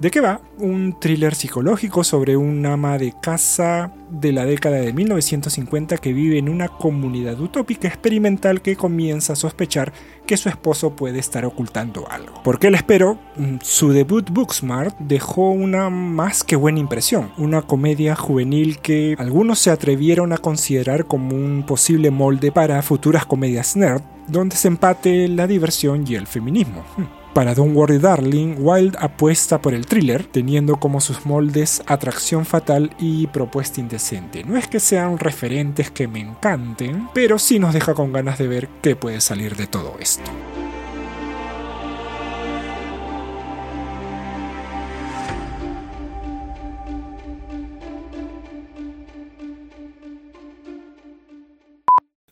¿De qué va? Un thriller psicológico sobre un ama de casa de la década de 1950 que vive en una comunidad utópica experimental que comienza a sospechar que su esposo puede estar ocultando algo. ¿Por qué le espero? Mm, su debut Booksmart dejó una más que buena impresión, una comedia juvenil que algunos se atrevieron a considerar como un posible molde para futuras comedias nerd, donde se empate la diversión y el feminismo. Para Don't Worry Darling, Wilde apuesta por el thriller, teniendo como sus moldes atracción fatal y propuesta indecente. No es que sean referentes que me encanten, pero sí nos deja con ganas de ver qué puede salir de todo esto.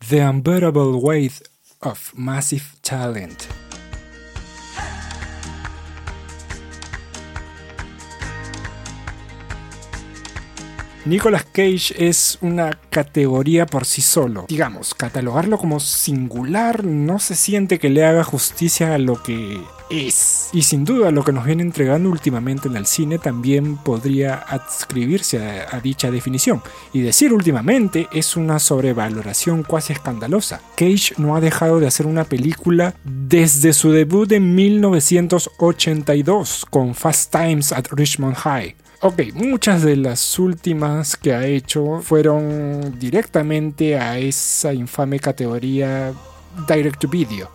The Unbearable Weight of Massive Talent Nicolas Cage es una categoría por sí solo. Digamos, catalogarlo como singular no se siente que le haga justicia a lo que es. Y sin duda lo que nos viene entregando últimamente en el cine también podría adscribirse a, dicha definición. Y decir últimamente es una sobrevaloración casi escandalosa. Cage no ha dejado de hacer una película desde su debut en 1982 con Fast Times at Richmond High. Ok, muchas de las últimas que ha hecho fueron directamente a esa infame categoría direct to video.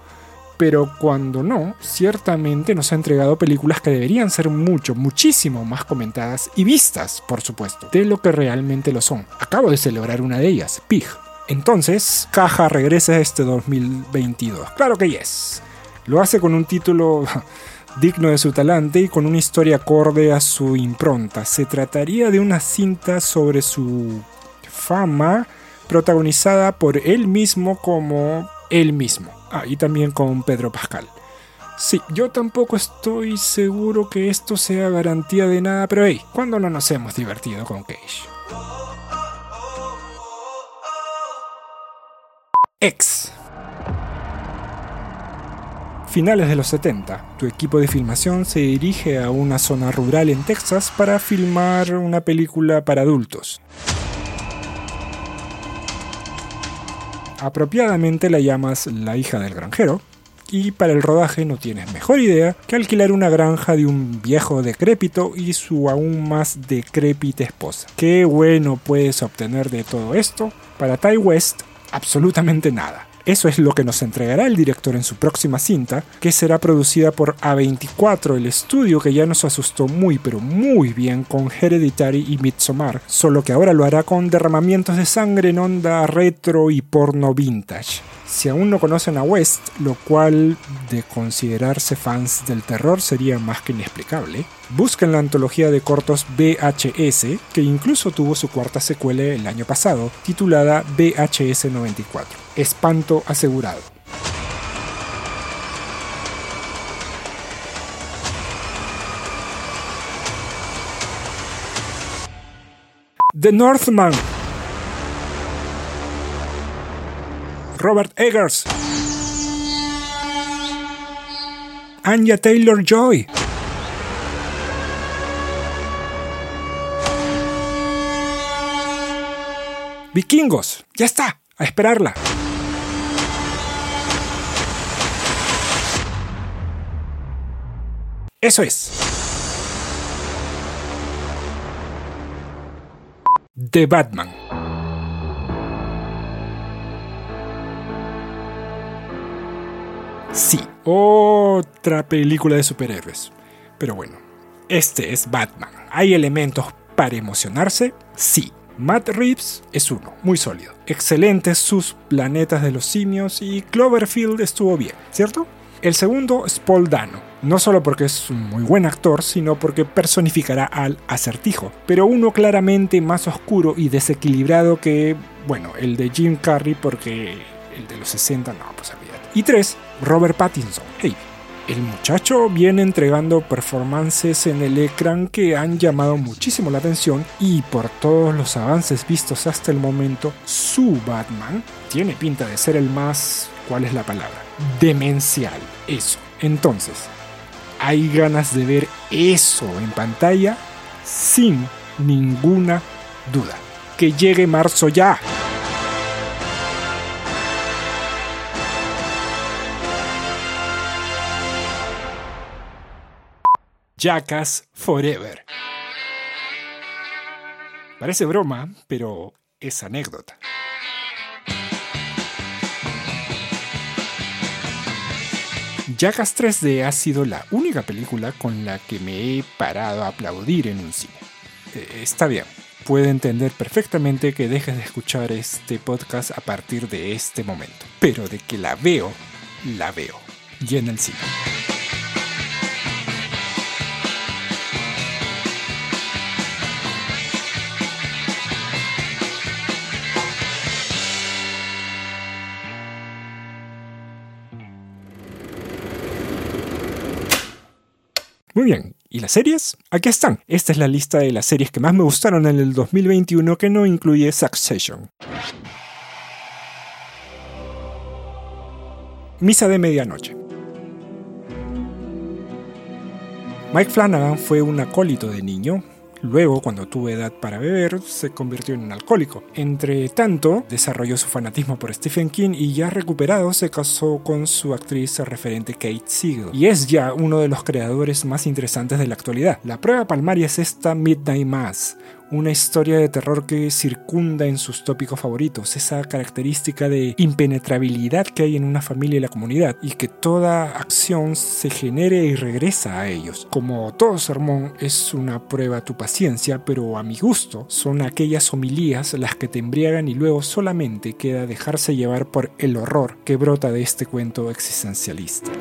Pero cuando no, ciertamente nos ha entregado películas que deberían ser mucho, muchísimo más comentadas y vistas, por supuesto, de lo que realmente lo son. Acabo de celebrar una de ellas, Pig. Entonces, Caja regresa este 2022. Claro que yes. Lo hace con un título digno de su talante y con una historia acorde a su impronta. Se trataría de una cinta sobre su fama, protagonizada por él mismo como él mismo. Ah, y también con Pedro Pascal. Sí, yo tampoco estoy seguro que esto sea garantía de nada, pero hey, ¿cuándo no nos hemos divertido con Cage? X finales de los 70. Tu equipo de filmación se dirige a una zona rural en Texas para filmar una película para adultos. Apropiadamente la llamas La hija del granjero, y para el rodaje no tienes mejor idea que alquilar una granja de un viejo decrépito y su aún más decrépita esposa. ¿Qué bueno puedes obtener de todo esto? Para Ty West absolutamente nada. Eso es lo que nos entregará el director en su próxima cinta, que será producida por A24, el estudio que ya nos asustó muy pero muy bien con Hereditary y Midsommar, solo que ahora lo hará con derramamientos de sangre en onda retro y porno vintage. Si aún no conocen a West, lo cual de considerarse fans del terror sería más que inexplicable, busquen la antología de cortos VHS, que incluso tuvo su cuarta secuela el año pasado, titulada VHS 94. Espanto asegurado. The Northman Robert Eggers. Anya Taylor Joy. Vikingos, ya está, a esperarla. Eso es. The Batman. Sí, otra película de superhéroes. Pero bueno, este es Batman. ¿Hay elementos para emocionarse? Sí. Matt Reeves es uno, muy sólido. Excelentes sus planetas de los simios y Cloverfield estuvo bien, ¿cierto? El segundo es Paul Dano, no solo porque es un muy buen actor, sino porque personificará al acertijo, pero uno claramente más oscuro y desequilibrado que, bueno, el de Jim Carrey porque el de los 60 no, pues olvídate. Y tres, Robert Pattinson. Hey, el muchacho viene entregando performances en el ecran que han llamado muchísimo la atención y por todos los avances vistos hasta el momento, su Batman tiene pinta de ser el más, ¿cuál es la palabra? Demencial, eso. Entonces, ¿hay ganas de ver eso en pantalla? Sin ninguna duda. Que llegue marzo ya. Jackass Forever. Parece broma, pero es anécdota. Jackass 3D ha sido la única película con la que me he parado a aplaudir en un cine. Eh, está bien, puedo entender perfectamente que dejes de escuchar este podcast a partir de este momento, pero de que la veo, la veo, y en el cine. Muy bien, ¿y las series? Aquí están. Esta es la lista de las series que más me gustaron en el 2021 que no incluye Succession. Misa de Medianoche. Mike Flanagan fue un acólito de niño, Luego, cuando tuvo edad para beber, se convirtió en un alcohólico. Entre tanto, desarrolló su fanatismo por Stephen King y ya recuperado se casó con su actriz referente Kate Siegel. Y es ya uno de los creadores más interesantes de la actualidad. La prueba palmaria es esta Midnight Mass, una historia de terror que circunda en sus tópicos favoritos, esa característica de impenetrabilidad que hay en una familia y la comunidad, y que toda acción se genere y regresa a ellos. Como todo sermón es una prueba a tu paciencia, pero a mi gusto son aquellas homilías las que te embriagan y luego solamente queda dejarse llevar por el horror que brota de este cuento existencialista.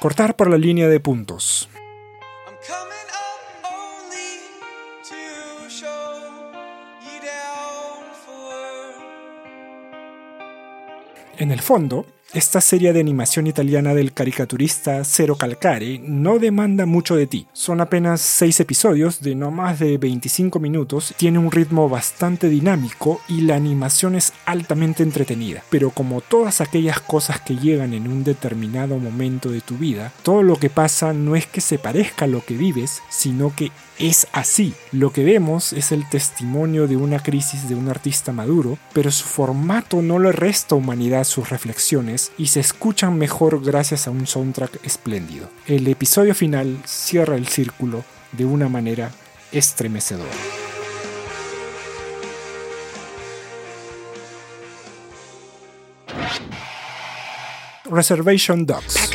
Cortar por la línea de puntos. En el fondo, esta serie de animación italiana del caricaturista Cero Calcare no demanda mucho de ti. Son apenas 6 episodios de no más de 25 minutos, tiene un ritmo bastante dinámico y la animación es altamente entretenida. Pero como todas aquellas cosas que llegan en un determinado momento de tu vida, todo lo que pasa no es que se parezca a lo que vives, sino que es así. Lo que vemos es el testimonio de una crisis de un artista maduro, pero su formato no le resta humanidad sus reflexiones y se escuchan mejor gracias a un soundtrack espléndido. El episodio final cierra el círculo de una manera estremecedora. Reservation Dogs.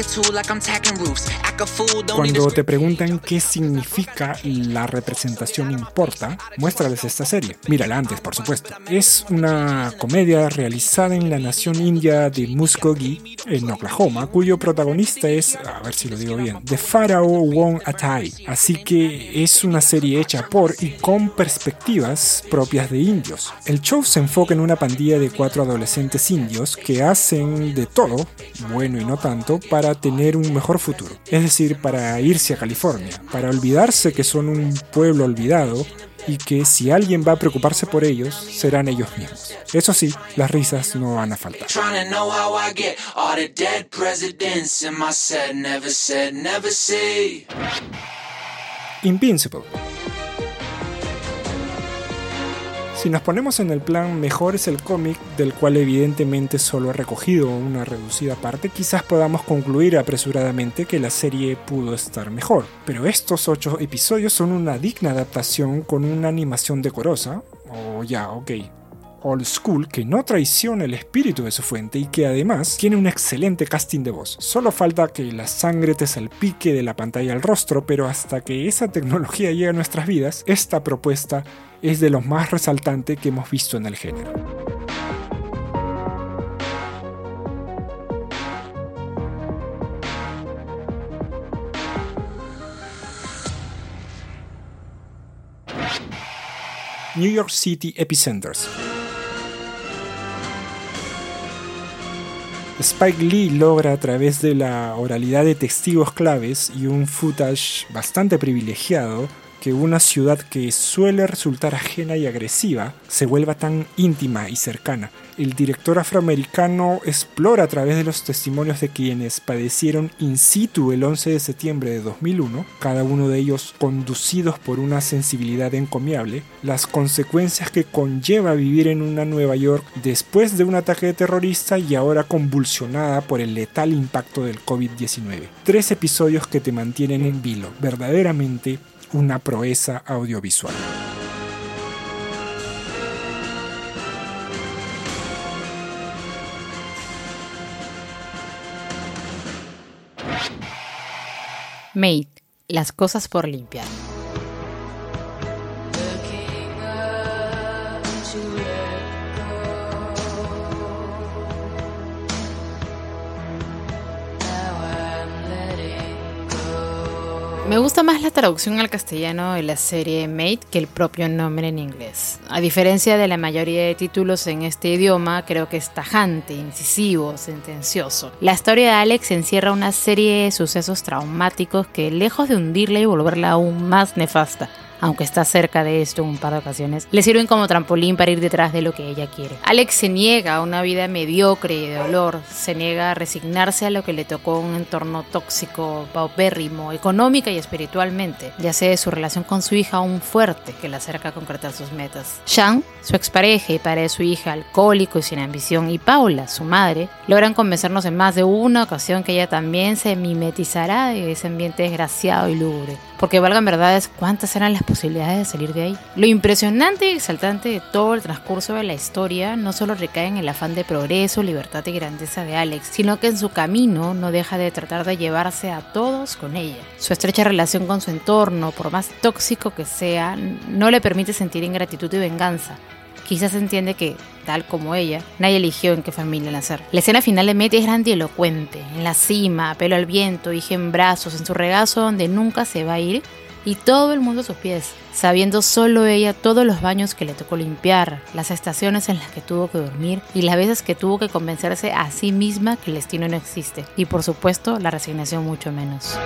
Cuando te preguntan qué significa la representación importa, muéstrales esta serie. Mírala antes, por supuesto. Es una comedia realizada en la nación india de Muskogee, en Oklahoma, cuyo protagonista es, a ver si lo digo bien, The Pharaoh Wong Atai. Así que es una serie hecha por y con perspectivas propias de indios. El show se enfoca en una pandilla de cuatro adolescentes indios que hacen de todo bueno y no tanto, para tener un mejor futuro. Es decir, para irse a California, para olvidarse que son un pueblo olvidado y que si alguien va a preocuparse por ellos, serán ellos mismos. Eso sí, las risas no van a faltar. Invincible Si nos ponemos en el plan mejor es el cómic, del cual evidentemente solo he recogido una reducida parte, quizás podamos concluir apresuradamente que la serie pudo estar mejor. Pero estos 8 episodios son una digna adaptación con una animación decorosa, o ya, ok, old school que no traiciona el espíritu de su fuente y que además tiene un excelente casting de voz. Solo falta que la sangre te salpique de la pantalla al rostro, pero hasta que esa tecnología llegue a nuestras vidas, esta propuesta es de los más resaltantes que hemos visto en el género. New York City Epicenters. Spike Lee logra a través de la oralidad de testigos claves y un footage bastante privilegiado que una ciudad que suele resultar ajena y agresiva se vuelva tan íntima y cercana. El director afroamericano explora a través de los testimonios de quienes padecieron in situ el 11 de septiembre de 2001, cada uno de ellos conducidos por una sensibilidad encomiable, las consecuencias que conlleva vivir en una Nueva York después de un ataque terrorista y ahora convulsionada por el letal impacto del COVID-19. Tres episodios que te mantienen en vilo, verdaderamente una proeza audiovisual. Mate, las cosas por limpiar. Me gusta más la traducción al castellano de la serie Mate que el propio nombre en inglés. A diferencia de la mayoría de títulos en este idioma, creo que es tajante, incisivo, sentencioso. La historia de Alex encierra una serie de sucesos traumáticos que, lejos de hundirla y volverla aún más nefasta, aunque está cerca de esto un par de ocasiones, le sirven como trampolín para ir detrás de lo que ella quiere. Alex se niega a una vida mediocre y de dolor, se niega a resignarse a lo que le tocó un entorno tóxico, paupérrimo, económica y espiritualmente, ya sea de su relación con su hija un fuerte que la acerca a concretar sus metas. Shang, su expareja y padre de su hija, alcohólico y sin ambición, y Paula, su madre, logran convencernos en más de una ocasión que ella también se mimetizará de ese ambiente desgraciado y lúgubre. Porque valgan verdades, ¿cuántas eran las posibilidades de salir de ahí? Lo impresionante y exaltante de todo el transcurso de la historia no solo recae en el afán de progreso, libertad y grandeza de Alex, sino que en su camino no deja de tratar de llevarse a todos con ella. Su estrecha relación con su entorno, por más tóxico que sea, no le permite sentir ingratitud y venganza. Quizás entiende que, tal como ella, nadie eligió en qué familia nacer. La escena final de Meti es grandilocuente, en la cima, pelo al viento, hija en brazos, en su regazo donde nunca se va a ir, y todo el mundo a sus pies, sabiendo solo ella todos los baños que le tocó limpiar, las estaciones en las que tuvo que dormir y las veces que tuvo que convencerse a sí misma que el destino no existe, y por supuesto la resignación mucho menos.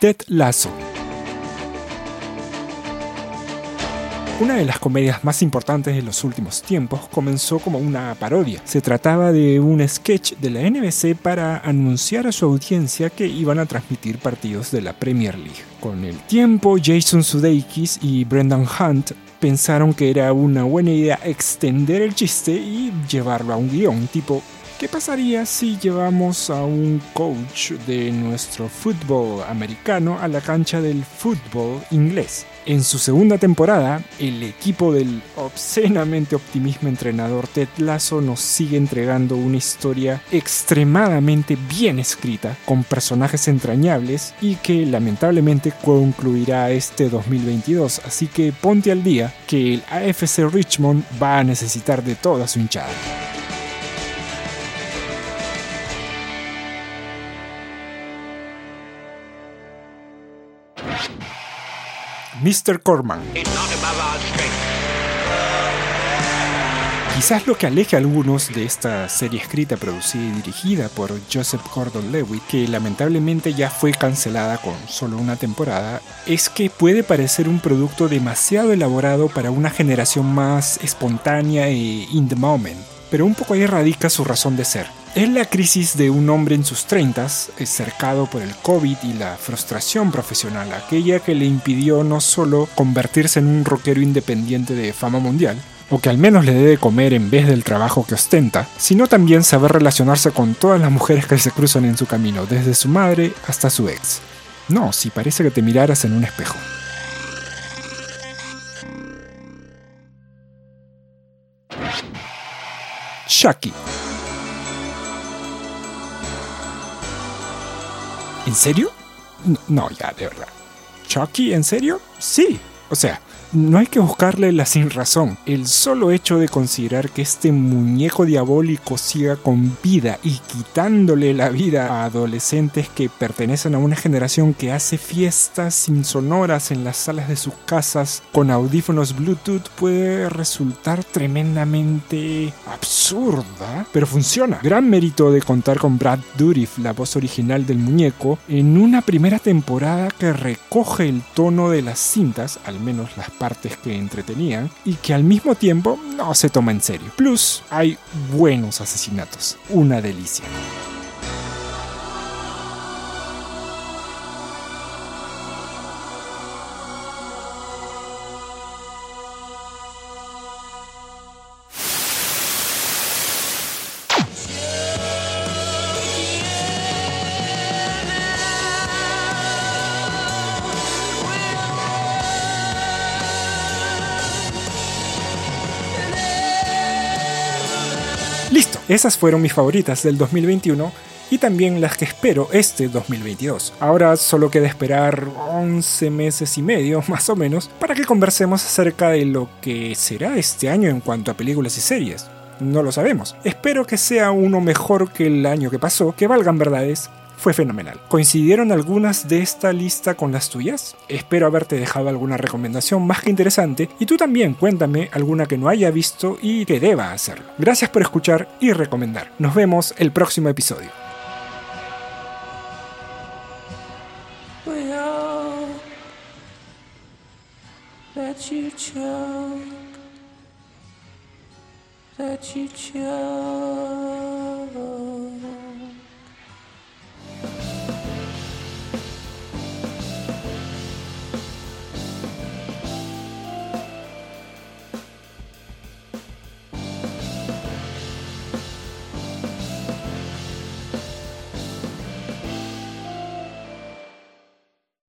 Ted Lasso. Una de las comedias más importantes de los últimos tiempos comenzó como una parodia. Se trataba de un sketch de la NBC para anunciar a su audiencia que iban a transmitir partidos de la Premier League. Con el tiempo, Jason Sudeikis y Brendan Hunt pensaron que era una buena idea extender el chiste y llevarlo a un guion tipo ¿Qué pasaría si llevamos a un coach de nuestro fútbol americano a la cancha del fútbol inglés? En su segunda temporada, el equipo del obscenamente optimismo entrenador Ted Lasso nos sigue entregando una historia extremadamente bien escrita, con personajes entrañables y que lamentablemente concluirá este 2022. Así que ponte al día que el AFC Richmond va a necesitar de toda su hinchada. Mr. Corman. Quizás lo que aleje a algunos de esta serie escrita, producida y dirigida por Joseph Gordon-Levitt, que lamentablemente ya fue cancelada con solo una temporada, es que puede parecer un producto demasiado elaborado para una generación más espontánea e in the moment, pero un poco ahí radica su razón de ser. Es la crisis de un hombre en sus 30, cercado por el COVID y la frustración profesional, aquella que le impidió no solo convertirse en un rockero independiente de fama mundial, o que al menos le debe comer en vez del trabajo que ostenta, sino también saber relacionarse con todas las mujeres que se cruzan en su camino, desde su madre hasta su ex. No, si parece que te miraras en un espejo. Shaki ¿En serio? No, ya, de verdad. ¿Chucky? ¿En serio? Sí. O sea, no hay que buscarle la sin razón. El solo hecho de considerar que este muñeco diabólico siga con vida y quitándole la vida a adolescentes que pertenecen a una generación que hace fiestas insonoras en las salas de sus casas con audífonos Bluetooth puede resultar tremendamente absurda, pero funciona. Gran mérito de contar con Brad Dourif, la voz original del muñeco, en una primera temporada que recoge el tono de las cintas, al menos las partes que entretenían y que al mismo tiempo no se toma en serio. Plus, hay buenos asesinatos. Una delicia. Esas fueron mis favoritas del 2021 y también las que espero este 2022. Ahora solo queda esperar 11 meses y medio más o menos para que conversemos acerca de lo que será este año en cuanto a películas y series. No lo sabemos. Espero que sea uno mejor que el año que pasó, que valgan verdades, fue fenomenal. ¿Coincidieron algunas de esta lista con las tuyas? Espero haberte dejado alguna recomendación más que interesante y tú también cuéntame alguna que no haya visto y que deba hacerlo. Gracias por escuchar y recomendar. Nos vemos el próximo episodio.